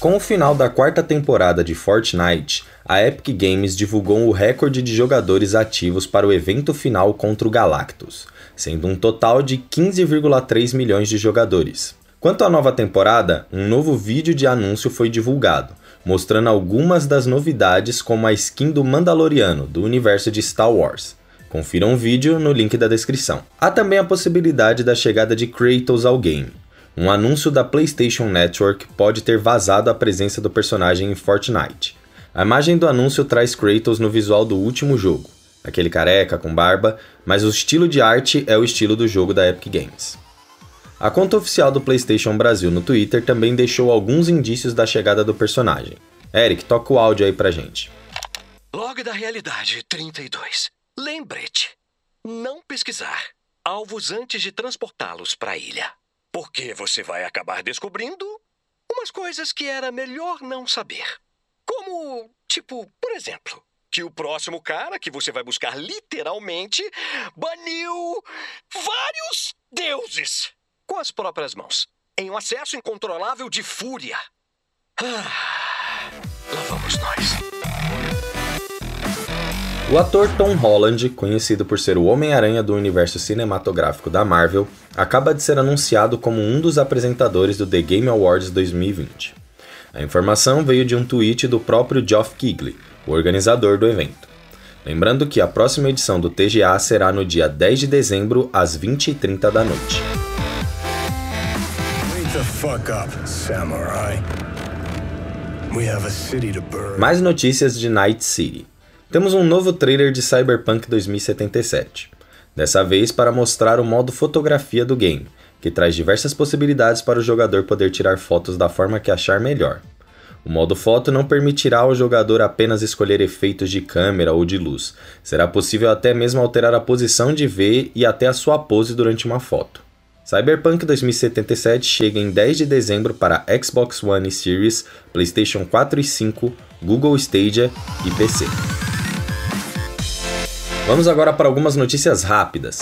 Com o final da quarta temporada de Fortnite, a Epic Games divulgou o recorde de jogadores ativos para o evento final contra o Galactus, sendo um total de 15,3 milhões de jogadores. Quanto à nova temporada, um novo vídeo de anúncio foi divulgado, mostrando algumas das novidades como a skin do Mandaloriano do universo de Star Wars. Confira um vídeo no link da descrição. Há também a possibilidade da chegada de Kratos ao game. Um anúncio da PlayStation Network pode ter vazado a presença do personagem em Fortnite, a imagem do anúncio traz Kratos no visual do último jogo, aquele careca com barba, mas o estilo de arte é o estilo do jogo da Epic Games. A conta oficial do PlayStation Brasil no Twitter também deixou alguns indícios da chegada do personagem. Eric, toca o áudio aí pra gente. Log da realidade 32. Lembrete: não pesquisar alvos antes de transportá-los para a ilha. Porque você vai acabar descobrindo umas coisas que era melhor não saber. Como, tipo, por exemplo, que o próximo cara que você vai buscar literalmente baniu vários deuses com as próprias mãos, em um acesso incontrolável de fúria. Ah, lá vamos nós. O ator Tom Holland, conhecido por ser o Homem-Aranha do universo cinematográfico da Marvel, acaba de ser anunciado como um dos apresentadores do The Game Awards 2020. A informação veio de um tweet do próprio Geoff Keighley, o organizador do evento. Lembrando que a próxima edição do TGA será no dia 10 de dezembro, às 20h30 da noite. Mais notícias de Night City. Temos um novo trailer de Cyberpunk 2077. Dessa vez para mostrar o modo fotografia do game, que traz diversas possibilidades para o jogador poder tirar fotos da forma que achar melhor. O modo foto não permitirá ao jogador apenas escolher efeitos de câmera ou de luz, será possível até mesmo alterar a posição de ver e até a sua pose durante uma foto. Cyberpunk 2077 chega em 10 de dezembro para Xbox One e Series, PlayStation 4 e 5, Google Stadia e PC. Vamos agora para algumas notícias rápidas.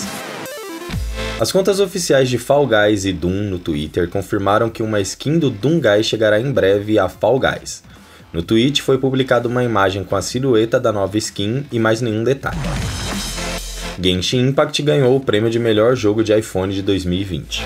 As contas oficiais de Fall Guys e Doom no Twitter confirmaram que uma skin do Doom Guy chegará em breve a Fall Guys. No tweet foi publicada uma imagem com a silhueta da nova skin e mais nenhum detalhe. Genshin Impact ganhou o prêmio de melhor jogo de iPhone de 2020.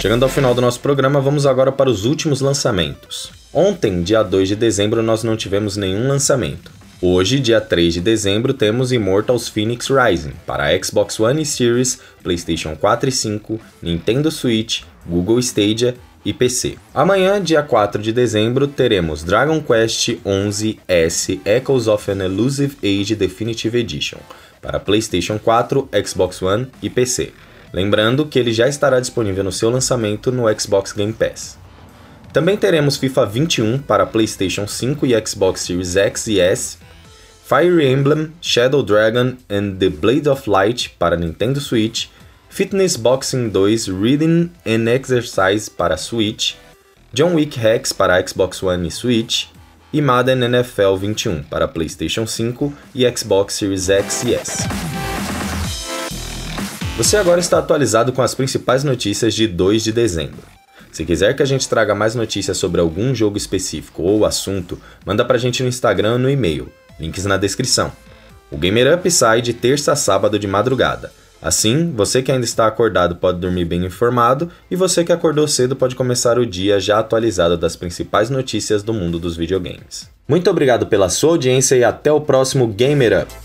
Chegando ao final do nosso programa, vamos agora para os últimos lançamentos. Ontem, dia 2 de dezembro, nós não tivemos nenhum lançamento. Hoje, dia 3 de dezembro, temos Immortals Phoenix Rising para Xbox One e Series, PlayStation 4 e 5, Nintendo Switch, Google Stadia e PC. Amanhã, dia 4 de dezembro, teremos Dragon Quest 11 S Echoes of an Elusive Age Definitive Edition para PlayStation 4, Xbox One e PC. Lembrando que ele já estará disponível no seu lançamento no Xbox Game Pass. Também teremos FIFA 21 para PlayStation 5 e Xbox Series X e S Fire Emblem, Shadow Dragon and the Blade of Light para Nintendo Switch, Fitness Boxing 2 Reading and Exercise para Switch, John Wick Hex para Xbox One e Switch, e Madden NFL 21 para PlayStation 5 e Xbox Series X e S. Você agora está atualizado com as principais notícias de 2 de dezembro. Se quiser que a gente traga mais notícias sobre algum jogo específico ou assunto, manda pra gente no Instagram ou no e-mail links na descrição. O Gamer Up sai de terça a sábado de madrugada. Assim, você que ainda está acordado pode dormir bem informado e você que acordou cedo pode começar o dia já atualizado das principais notícias do mundo dos videogames. Muito obrigado pela sua audiência e até o próximo Gamer Up!